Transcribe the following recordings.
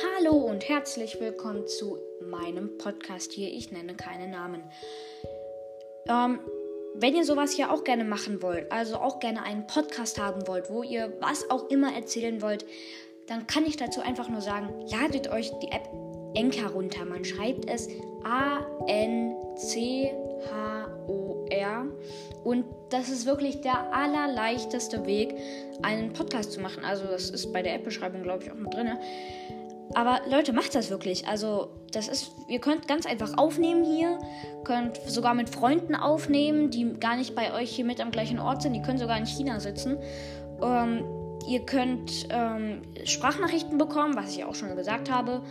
Hallo und herzlich willkommen zu meinem Podcast hier. Ich nenne keine Namen. Ähm, wenn ihr sowas hier auch gerne machen wollt, also auch gerne einen Podcast haben wollt, wo ihr was auch immer erzählen wollt, dann kann ich dazu einfach nur sagen, ladet euch die App Enka runter. Man schreibt es A-N-C-H-O-R. Und das ist wirklich der allerleichteste Weg, einen Podcast zu machen. Also das ist bei der App-Beschreibung, glaube ich, auch mit drin. Aber Leute, macht das wirklich. Also, das ist, ihr könnt ganz einfach aufnehmen hier, könnt sogar mit Freunden aufnehmen, die gar nicht bei euch hier mit am gleichen Ort sind, die können sogar in China sitzen. Ähm, ihr könnt ähm, Sprachnachrichten bekommen, was ich auch schon gesagt habe.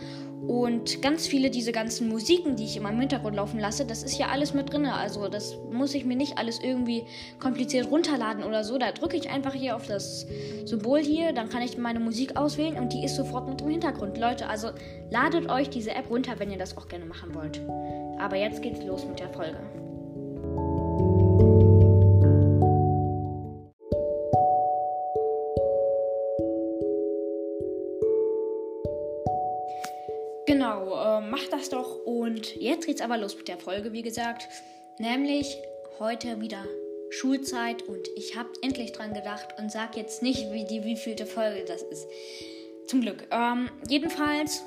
Und ganz viele diese ganzen Musiken, die ich immer im Hintergrund laufen lasse, das ist ja alles mit drin. Also das muss ich mir nicht alles irgendwie kompliziert runterladen oder so. Da drücke ich einfach hier auf das Symbol hier, dann kann ich meine Musik auswählen und die ist sofort mit im Hintergrund. Leute, also ladet euch diese App runter, wenn ihr das auch gerne machen wollt. Aber jetzt geht's los mit der Folge. Genau, äh, macht das doch. Und jetzt geht's aber los mit der Folge, wie gesagt. Nämlich heute wieder Schulzeit und ich habe endlich dran gedacht und sag jetzt nicht, wie die wievielte Folge das ist. Zum Glück. Ähm, jedenfalls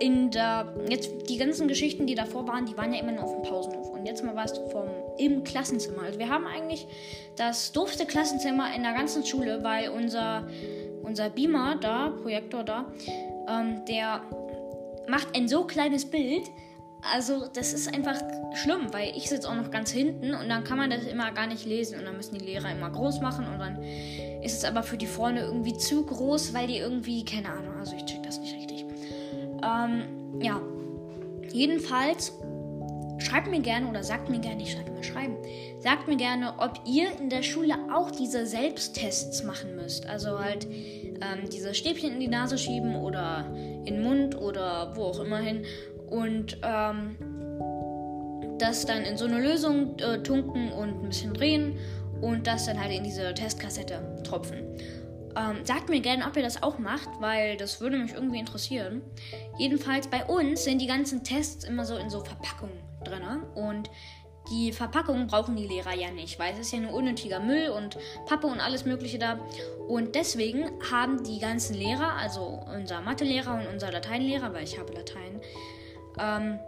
in der jetzt die ganzen Geschichten, die davor waren, die waren ja immer nur auf dem Pausenhof und jetzt mal was vom im Klassenzimmer. Also wir haben eigentlich das doofste Klassenzimmer in der ganzen Schule, weil unser unser Beamer da, Projektor da, ähm, der macht ein so kleines Bild. Also, das ist einfach schlimm, weil ich sitze auch noch ganz hinten und dann kann man das immer gar nicht lesen und dann müssen die Lehrer immer groß machen und dann ist es aber für die vorne irgendwie zu groß, weil die irgendwie, keine Ahnung, also ich check das nicht richtig. Ähm, ja. Jedenfalls schreibt mir gerne oder sagt mir gerne, ich schreibe mal schreiben, sagt mir gerne, ob ihr in der Schule auch diese Selbsttests machen müsst. Also halt ähm, diese Stäbchen in die Nase schieben oder in den Mund oder wo auch immer hin und ähm, das dann in so eine Lösung äh, tunken und ein bisschen drehen und das dann halt in diese Testkassette tropfen. Ähm, sagt mir gerne, ob ihr das auch macht, weil das würde mich irgendwie interessieren. Jedenfalls bei uns sind die ganzen Tests immer so in so Verpackungen drin. Und die Verpackungen brauchen die Lehrer ja nicht, weil es ist ja nur unnötiger Müll und Pappe und alles Mögliche da. Und deswegen haben die ganzen Lehrer, also unser Mathelehrer und unser Lateinlehrer, weil ich habe Latein, ähm,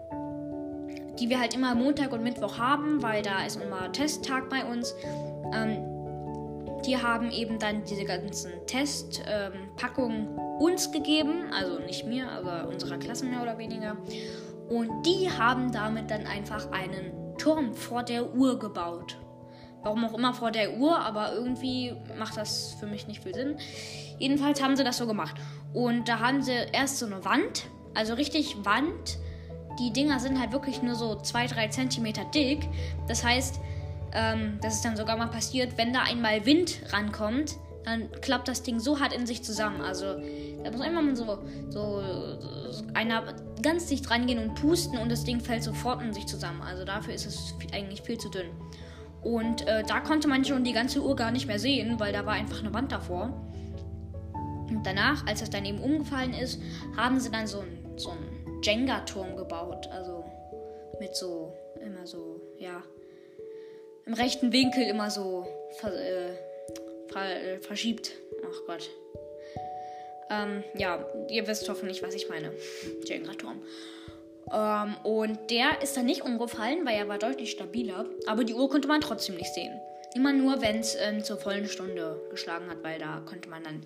die wir halt immer Montag und Mittwoch haben, weil da ist immer Testtag bei uns. Ähm, die haben eben dann diese ganzen Testpackungen ähm, uns gegeben, also nicht mir, aber unserer Klasse mehr oder weniger. Und die haben damit dann einfach einen Turm vor der Uhr gebaut. Warum auch immer vor der Uhr, aber irgendwie macht das für mich nicht viel Sinn. Jedenfalls haben sie das so gemacht. Und da haben sie erst so eine Wand, also richtig Wand. Die Dinger sind halt wirklich nur so 2-3 Zentimeter dick. Das heißt, ähm, das ist dann sogar mal passiert, wenn da einmal Wind rankommt, dann klappt das Ding so hart in sich zusammen. Also da muss einfach mal so, so, so einer ganz dicht rangehen und pusten und das Ding fällt sofort in sich zusammen. Also dafür ist es eigentlich viel zu dünn. Und äh, da konnte man schon die ganze Uhr gar nicht mehr sehen, weil da war einfach eine Wand davor. Und danach, als das dann eben umgefallen ist, haben sie dann so einen so Jenga-Turm gebaut. Also mit so, immer so, ja, im rechten Winkel immer so äh, äh, verschiebt. Ach Gott. Ähm, ja, ihr wisst hoffentlich, was ich meine. Jenga-Turm. Ähm, und der ist dann nicht umgefallen, weil er war deutlich stabiler. Aber die Uhr konnte man trotzdem nicht sehen. Immer nur, wenn es ähm, zur vollen Stunde geschlagen hat, weil da konnte man dann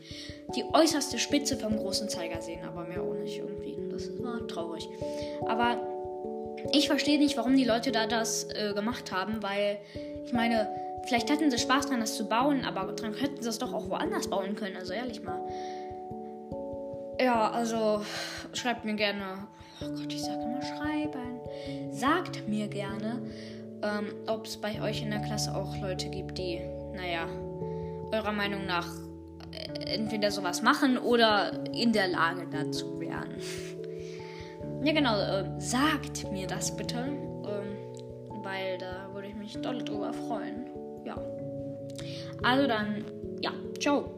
die äußerste Spitze vom großen Zeiger sehen. Aber mehr auch nicht irgendwie. Das war traurig. Aber ich verstehe nicht, warum die Leute da das äh, gemacht haben, weil ich meine, vielleicht hatten sie Spaß dran, das zu bauen, aber dann hätten sie es doch auch woanders bauen können. Also ehrlich mal. Ja, also schreibt mir gerne. Oh Gott, ich sage immer schreiben. Sagt mir gerne, ähm, ob es bei euch in der Klasse auch Leute gibt, die, naja, eurer Meinung nach äh, entweder sowas machen oder in der Lage dazu wären. ja, genau, äh, sagt mir das bitte, ähm, weil da würde ich mich doll drüber freuen. Ja. Also dann, ja, ciao.